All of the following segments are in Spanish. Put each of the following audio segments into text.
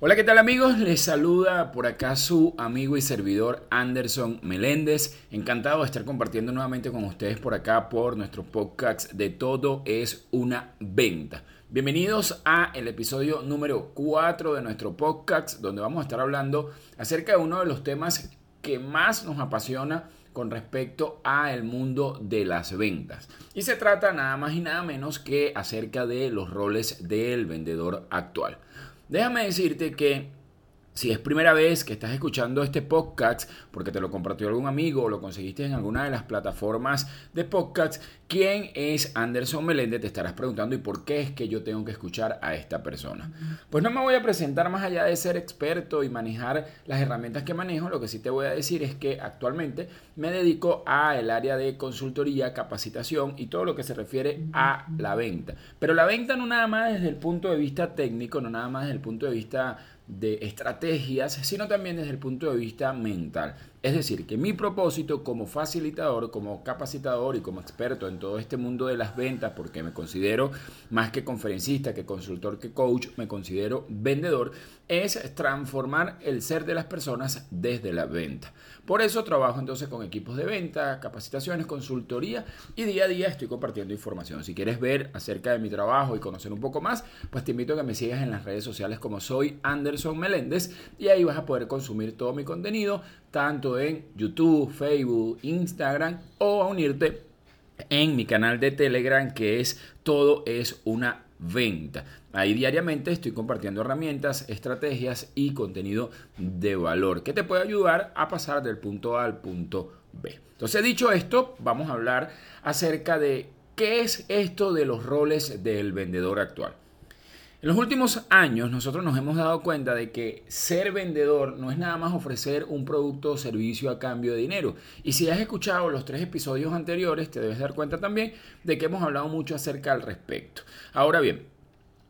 Hola, ¿qué tal amigos? Les saluda por acá su amigo y servidor Anderson Meléndez. Encantado de estar compartiendo nuevamente con ustedes por acá por nuestro podcast de Todo es una venta. Bienvenidos a el episodio número 4 de nuestro podcast donde vamos a estar hablando acerca de uno de los temas que más nos apasiona con respecto a el mundo de las ventas. Y se trata nada más y nada menos que acerca de los roles del vendedor actual. Déjame decirte que si es primera vez que estás escuchando este podcast, porque te lo compartió algún amigo o lo conseguiste en alguna de las plataformas de podcast, ¿quién es Anderson Meléndez? Te estarás preguntando y por qué es que yo tengo que escuchar a esta persona. Pues no me voy a presentar más allá de ser experto y manejar las herramientas que manejo. Lo que sí te voy a decir es que actualmente me dedico a el área de consultoría, capacitación y todo lo que se refiere a la venta. Pero la venta no nada más desde el punto de vista técnico, no nada más desde el punto de vista de estrategias, sino también desde el punto de vista mental. Es decir, que mi propósito como facilitador, como capacitador y como experto en todo este mundo de las ventas, porque me considero más que conferencista, que consultor, que coach, me considero vendedor, es transformar el ser de las personas desde la venta. Por eso trabajo entonces con equipos de venta, capacitaciones, consultoría y día a día estoy compartiendo información. Si quieres ver acerca de mi trabajo y conocer un poco más, pues te invito a que me sigas en las redes sociales como soy Anderson Meléndez y ahí vas a poder consumir todo mi contenido, tanto en YouTube, Facebook, Instagram o a unirte en mi canal de Telegram que es Todo es una venta. Ahí diariamente estoy compartiendo herramientas, estrategias y contenido de valor que te puede ayudar a pasar del punto A al punto B. Entonces, dicho esto, vamos a hablar acerca de qué es esto de los roles del vendedor actual. En los últimos años nosotros nos hemos dado cuenta de que ser vendedor no es nada más ofrecer un producto o servicio a cambio de dinero. Y si has escuchado los tres episodios anteriores, te debes dar cuenta también de que hemos hablado mucho acerca al respecto. Ahora bien,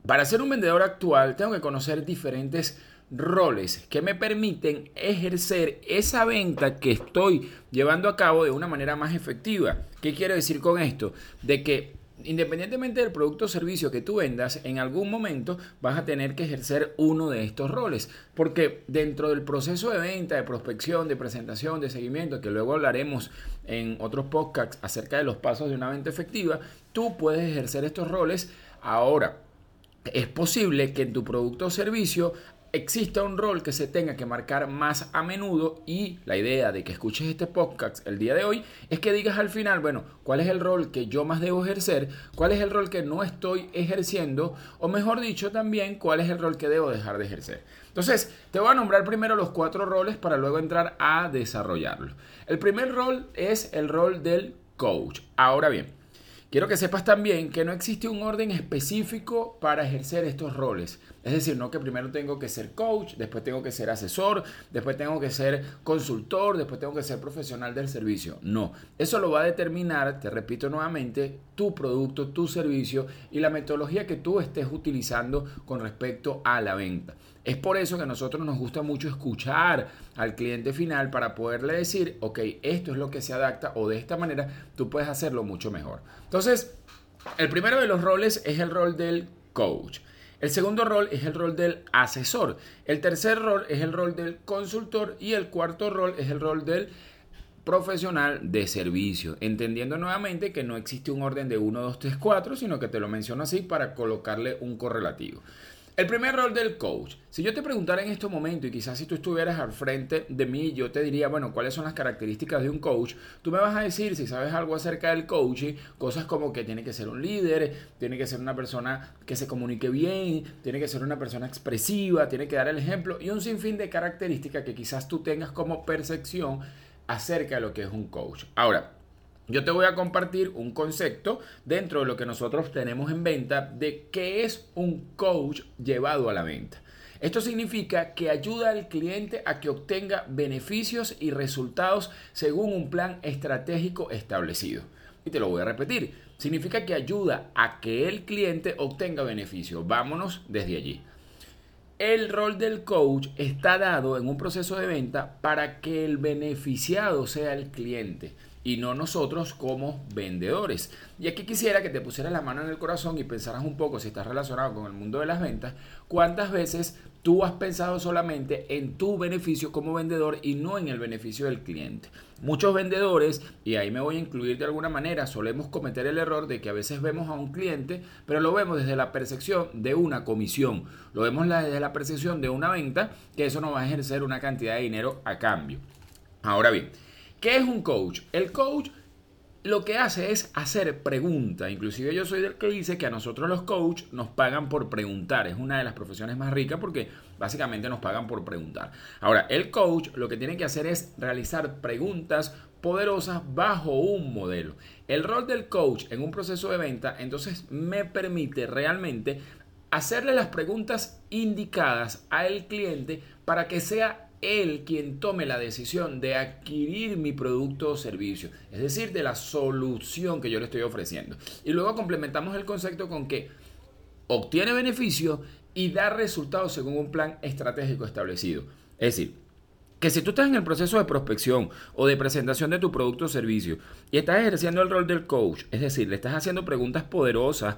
para ser un vendedor actual tengo que conocer diferentes roles que me permiten ejercer esa venta que estoy llevando a cabo de una manera más efectiva. ¿Qué quiero decir con esto? De que independientemente del producto o servicio que tú vendas, en algún momento vas a tener que ejercer uno de estos roles. Porque dentro del proceso de venta, de prospección, de presentación, de seguimiento, que luego hablaremos en otros podcasts acerca de los pasos de una venta efectiva, tú puedes ejercer estos roles ahora. Es posible que en tu producto o servicio exista un rol que se tenga que marcar más a menudo y la idea de que escuches este podcast el día de hoy es que digas al final, bueno, ¿cuál es el rol que yo más debo ejercer? ¿Cuál es el rol que no estoy ejerciendo? O mejor dicho también, ¿cuál es el rol que debo dejar de ejercer? Entonces, te voy a nombrar primero los cuatro roles para luego entrar a desarrollarlo. El primer rol es el rol del coach. Ahora bien, Quiero que sepas también que no existe un orden específico para ejercer estos roles. Es decir, no que primero tengo que ser coach, después tengo que ser asesor, después tengo que ser consultor, después tengo que ser profesional del servicio. No, eso lo va a determinar, te repito nuevamente, tu producto, tu servicio y la metodología que tú estés utilizando con respecto a la venta. Es por eso que a nosotros nos gusta mucho escuchar al cliente final para poderle decir, ok, esto es lo que se adapta o de esta manera tú puedes hacerlo mucho mejor. Entonces, el primero de los roles es el rol del coach. El segundo rol es el rol del asesor. El tercer rol es el rol del consultor. Y el cuarto rol es el rol del profesional de servicio. Entendiendo nuevamente que no existe un orden de 1, 2, 3, 4, sino que te lo menciono así para colocarle un correlativo. El primer rol del coach. Si yo te preguntara en este momento y quizás si tú estuvieras al frente de mí, yo te diría, bueno, ¿cuáles son las características de un coach? Tú me vas a decir, si sabes algo acerca del coaching, cosas como que tiene que ser un líder, tiene que ser una persona que se comunique bien, tiene que ser una persona expresiva, tiene que dar el ejemplo y un sinfín de características que quizás tú tengas como percepción acerca de lo que es un coach. Ahora, yo te voy a compartir un concepto dentro de lo que nosotros tenemos en venta de qué es un coach llevado a la venta. Esto significa que ayuda al cliente a que obtenga beneficios y resultados según un plan estratégico establecido. Y te lo voy a repetir. Significa que ayuda a que el cliente obtenga beneficios. Vámonos desde allí. El rol del coach está dado en un proceso de venta para que el beneficiado sea el cliente y no nosotros como vendedores. Y aquí quisiera que te pusieras la mano en el corazón y pensaras un poco si estás relacionado con el mundo de las ventas, cuántas veces tú has pensado solamente en tu beneficio como vendedor y no en el beneficio del cliente. Muchos vendedores, y ahí me voy a incluir de alguna manera, solemos cometer el error de que a veces vemos a un cliente, pero lo vemos desde la percepción de una comisión, lo vemos desde la percepción de una venta, que eso nos va a ejercer una cantidad de dinero a cambio. Ahora bien, ¿qué es un coach? El coach lo que hace es hacer preguntas. Inclusive yo soy del que dice que a nosotros los coach nos pagan por preguntar. Es una de las profesiones más ricas porque básicamente nos pagan por preguntar. Ahora, el coach lo que tiene que hacer es realizar preguntas poderosas bajo un modelo. El rol del coach en un proceso de venta entonces me permite realmente hacerle las preguntas indicadas al cliente para que sea él quien tome la decisión de adquirir mi producto o servicio, es decir, de la solución que yo le estoy ofreciendo. Y luego complementamos el concepto con que obtiene beneficio y da resultados según un plan estratégico establecido. Es decir, que si tú estás en el proceso de prospección o de presentación de tu producto o servicio y estás ejerciendo el rol del coach, es decir, le estás haciendo preguntas poderosas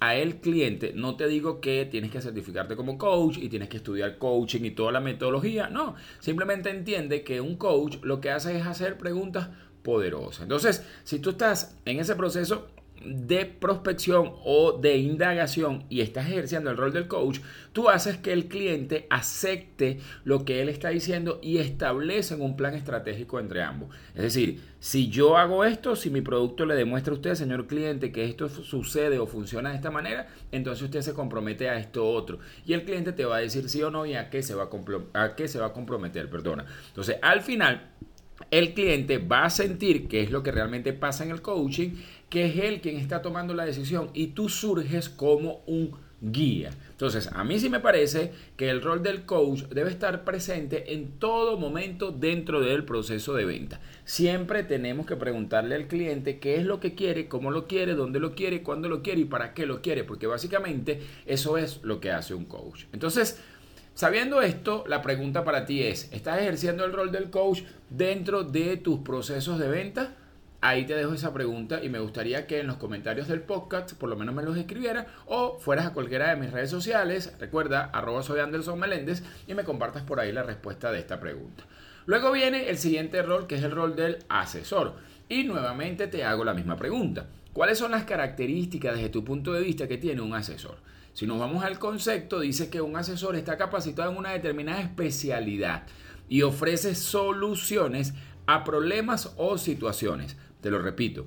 a el cliente, no te digo que tienes que certificarte como coach y tienes que estudiar coaching y toda la metodología, no, simplemente entiende que un coach lo que hace es hacer preguntas poderosas. Entonces, si tú estás en ese proceso, de prospección o de indagación y estás ejerciendo el rol del coach, tú haces que el cliente acepte lo que él está diciendo y establecen un plan estratégico entre ambos. Es decir, si yo hago esto, si mi producto le demuestra a usted, señor cliente, que esto sucede o funciona de esta manera, entonces usted se compromete a esto otro. Y el cliente te va a decir sí o no y a qué se va a, a, qué se va a comprometer, perdona. Entonces, al final el cliente va a sentir qué es lo que realmente pasa en el coaching, que es él quien está tomando la decisión y tú surges como un guía. Entonces, a mí sí me parece que el rol del coach debe estar presente en todo momento dentro del proceso de venta. Siempre tenemos que preguntarle al cliente qué es lo que quiere, cómo lo quiere, dónde lo quiere, cuándo lo quiere y para qué lo quiere, porque básicamente eso es lo que hace un coach. Entonces, Sabiendo esto, la pregunta para ti es, ¿estás ejerciendo el rol del coach dentro de tus procesos de venta? Ahí te dejo esa pregunta y me gustaría que en los comentarios del podcast por lo menos me los escribieras o fueras a cualquiera de mis redes sociales, recuerda, arroba soy Anderson Meléndez y me compartas por ahí la respuesta de esta pregunta. Luego viene el siguiente rol que es el rol del asesor y nuevamente te hago la misma pregunta. ¿Cuáles son las características desde tu punto de vista que tiene un asesor? Si nos vamos al concepto, dice que un asesor está capacitado en una determinada especialidad y ofrece soluciones a problemas o situaciones. Te lo repito,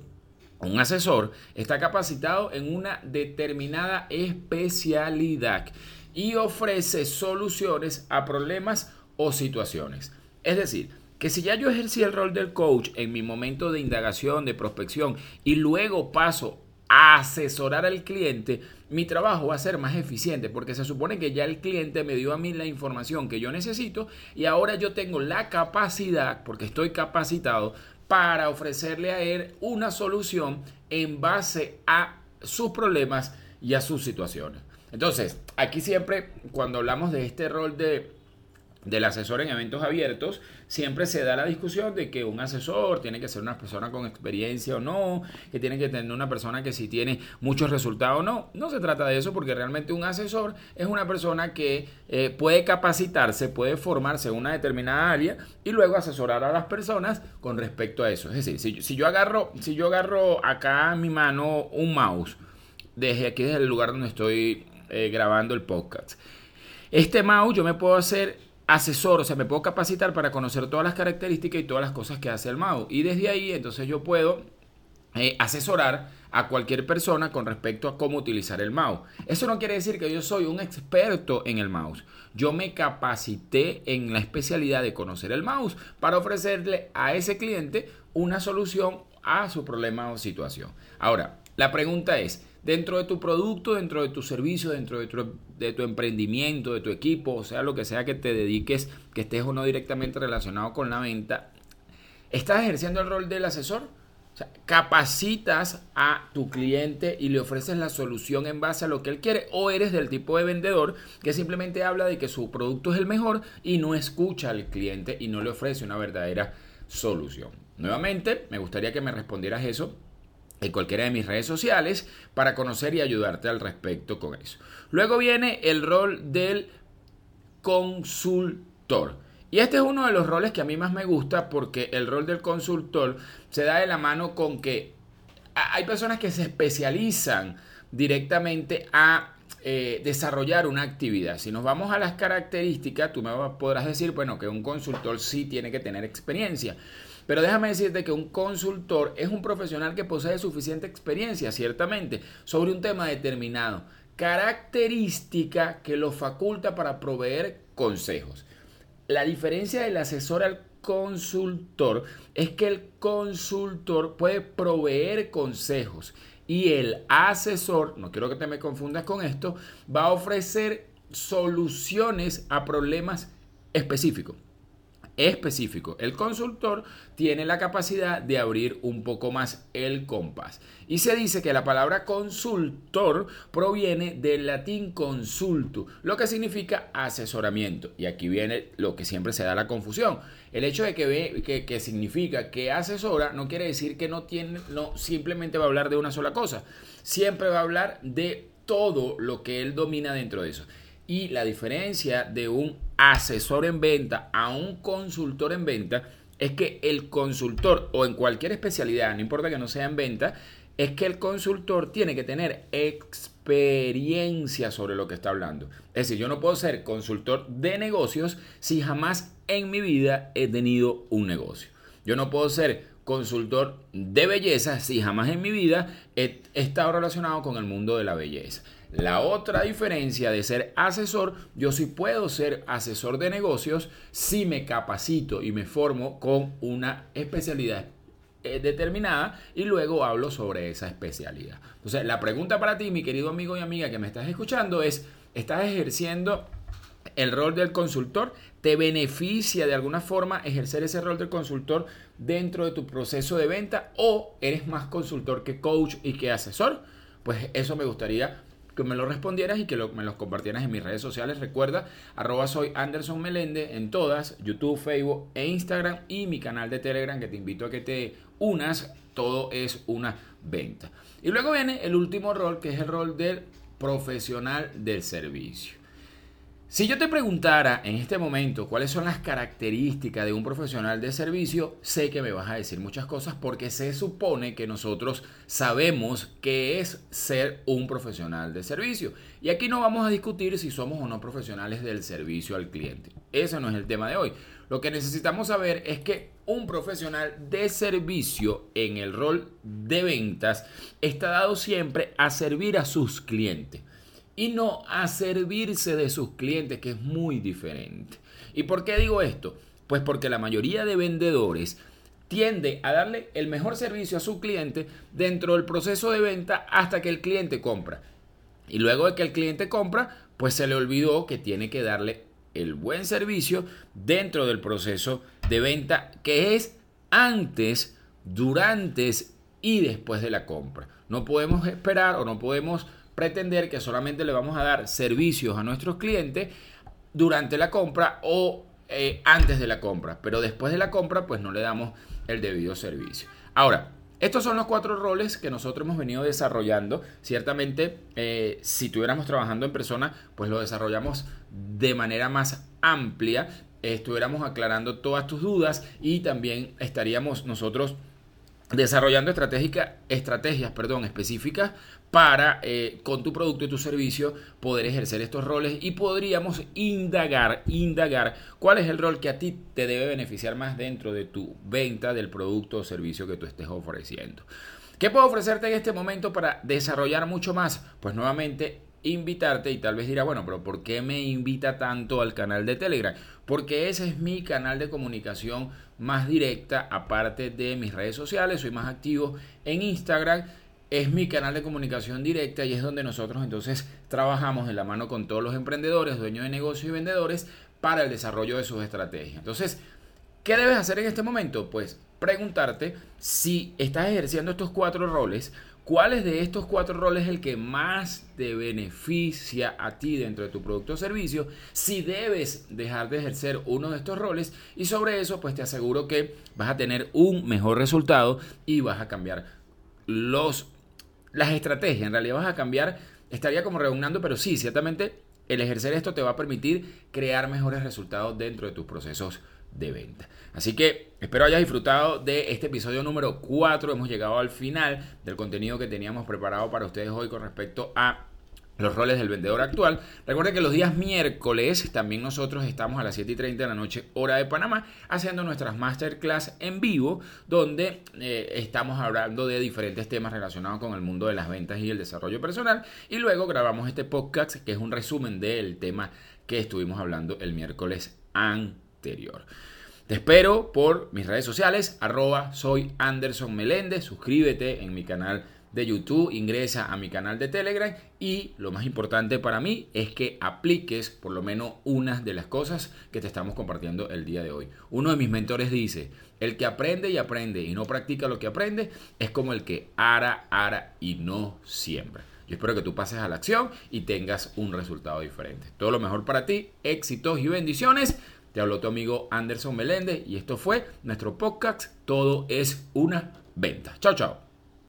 un asesor está capacitado en una determinada especialidad y ofrece soluciones a problemas o situaciones. Es decir, que si ya yo ejercí el rol del coach en mi momento de indagación, de prospección y luego paso a asesorar al cliente, mi trabajo va a ser más eficiente porque se supone que ya el cliente me dio a mí la información que yo necesito y ahora yo tengo la capacidad, porque estoy capacitado, para ofrecerle a él una solución en base a sus problemas y a sus situaciones. Entonces, aquí siempre cuando hablamos de este rol de del asesor en eventos abiertos, siempre se da la discusión de que un asesor tiene que ser una persona con experiencia o no, que tiene que tener una persona que si tiene muchos resultados o no. No se trata de eso porque realmente un asesor es una persona que eh, puede capacitarse, puede formarse en una determinada área y luego asesorar a las personas con respecto a eso. Es decir, si, yo agarro, si yo agarro acá en mi mano un mouse, desde aquí desde el lugar donde estoy eh, grabando el podcast, este mouse yo me puedo hacer asesor, o sea, me puedo capacitar para conocer todas las características y todas las cosas que hace el mouse. Y desde ahí, entonces yo puedo eh, asesorar a cualquier persona con respecto a cómo utilizar el mouse. Eso no quiere decir que yo soy un experto en el mouse. Yo me capacité en la especialidad de conocer el mouse para ofrecerle a ese cliente una solución a su problema o situación. Ahora, la pregunta es, dentro de tu producto, dentro de tu servicio, dentro de tu, emprendimiento, de tu equipo, o sea, lo que sea que te dediques, que estés o no directamente relacionado con la venta, ¿estás ejerciendo el rol del asesor? O sea, capacitas a tu cliente y le ofreces la solución en base a lo que él quiere o eres del tipo de vendedor que simplemente habla de que su producto es el mejor y no escucha al cliente y no le ofrece una verdadera solución. Nuevamente, me gustaría que me respondieras eso cualquiera de mis redes sociales para conocer y ayudarte al respecto con eso. Luego viene el rol del consultor. Y este es uno de los roles que a mí más me gusta porque el rol del consultor se da de la mano con que hay personas que se especializan directamente a eh, desarrollar una actividad. Si nos vamos a las características, tú me podrás decir, bueno, que un consultor sí tiene que tener experiencia. Pero déjame decirte que un consultor es un profesional que posee suficiente experiencia, ciertamente, sobre un tema determinado. Característica que lo faculta para proveer consejos. La diferencia del asesor al consultor es que el consultor puede proveer consejos y el asesor, no quiero que te me confundas con esto, va a ofrecer soluciones a problemas específicos específico. El consultor tiene la capacidad de abrir un poco más el compás. Y se dice que la palabra consultor proviene del latín consultu, lo que significa asesoramiento. Y aquí viene lo que siempre se da la confusión. El hecho de que, ve, que, significa que asesora no quiere decir que no tiene, no simplemente va a hablar de una sola cosa. Siempre va a hablar de todo lo que él domina dentro de eso. Y la diferencia de un asesor en venta a un consultor en venta es que el consultor o en cualquier especialidad, no importa que no sea en venta, es que el consultor tiene que tener experiencia sobre lo que está hablando. Es decir, yo no puedo ser consultor de negocios si jamás en mi vida he tenido un negocio. Yo no puedo ser consultor de belleza si jamás en mi vida he estado relacionado con el mundo de la belleza. La otra diferencia de ser asesor, yo sí puedo ser asesor de negocios si me capacito y me formo con una especialidad eh, determinada y luego hablo sobre esa especialidad. Entonces, la pregunta para ti, mi querido amigo y amiga que me estás escuchando es, ¿estás ejerciendo el rol del consultor? ¿Te beneficia de alguna forma ejercer ese rol del consultor dentro de tu proceso de venta o eres más consultor que coach y que asesor? Pues eso me gustaría que me lo respondieras y que me los compartieras en mis redes sociales. Recuerda, arroba soy Anderson Melende en todas, YouTube, Facebook e Instagram y mi canal de Telegram que te invito a que te unas. Todo es una venta. Y luego viene el último rol que es el rol del profesional del servicio. Si yo te preguntara en este momento cuáles son las características de un profesional de servicio, sé que me vas a decir muchas cosas porque se supone que nosotros sabemos qué es ser un profesional de servicio. Y aquí no vamos a discutir si somos o no profesionales del servicio al cliente. Ese no es el tema de hoy. Lo que necesitamos saber es que un profesional de servicio en el rol de ventas está dado siempre a servir a sus clientes y no a servirse de sus clientes, que es muy diferente. ¿Y por qué digo esto? Pues porque la mayoría de vendedores tiende a darle el mejor servicio a su cliente dentro del proceso de venta hasta que el cliente compra. Y luego de que el cliente compra, pues se le olvidó que tiene que darle el buen servicio dentro del proceso de venta que es antes, durante y después de la compra. No podemos esperar o no podemos pretender que solamente le vamos a dar servicios a nuestros clientes durante la compra o eh, antes de la compra, pero después de la compra pues no le damos el debido servicio. Ahora, estos son los cuatro roles que nosotros hemos venido desarrollando. Ciertamente, eh, si estuviéramos trabajando en persona, pues lo desarrollamos de manera más amplia. estuviéramos aclarando todas tus dudas y también estaríamos nosotros desarrollando estrategias perdón, específicas para eh, con tu producto y tu servicio poder ejercer estos roles y podríamos indagar, indagar cuál es el rol que a ti te debe beneficiar más dentro de tu venta del producto o servicio que tú estés ofreciendo. ¿Qué puedo ofrecerte en este momento para desarrollar mucho más? Pues nuevamente invitarte y tal vez dirá, bueno, pero ¿por qué me invita tanto al canal de Telegram? Porque ese es mi canal de comunicación más directa, aparte de mis redes sociales, soy más activo en Instagram, es mi canal de comunicación directa y es donde nosotros entonces trabajamos de la mano con todos los emprendedores, dueños de negocios y vendedores para el desarrollo de sus estrategias. Entonces, ¿qué debes hacer en este momento? Pues preguntarte si estás ejerciendo estos cuatro roles, ¿Cuáles de estos cuatro roles es el que más te beneficia a ti dentro de tu producto o servicio? Si debes dejar de ejercer uno de estos roles y sobre eso pues te aseguro que vas a tener un mejor resultado y vas a cambiar los, las estrategias. En realidad vas a cambiar, estaría como redundando, pero sí, ciertamente el ejercer esto te va a permitir crear mejores resultados dentro de tus procesos de venta. Así que espero hayas disfrutado de este episodio número 4. Hemos llegado al final del contenido que teníamos preparado para ustedes hoy con respecto a los roles del vendedor actual. Recuerden que los días miércoles también nosotros estamos a las 7 y 30 de la noche, hora de Panamá, haciendo nuestras masterclass en vivo, donde eh, estamos hablando de diferentes temas relacionados con el mundo de las ventas y el desarrollo personal. Y luego grabamos este podcast, que es un resumen del tema que estuvimos hablando el miércoles anterior. Te espero por mis redes sociales, arroba soy Anderson Meléndez, suscríbete en mi canal de YouTube, ingresa a mi canal de Telegram y lo más importante para mí es que apliques por lo menos unas de las cosas que te estamos compartiendo el día de hoy. Uno de mis mentores dice, el que aprende y aprende y no practica lo que aprende es como el que ara, ara y no siembra. Yo espero que tú pases a la acción y tengas un resultado diferente. Todo lo mejor para ti, éxitos y bendiciones. Te habló tu amigo Anderson Meléndez y esto fue nuestro podcast Todo es una venta. Chao, chao.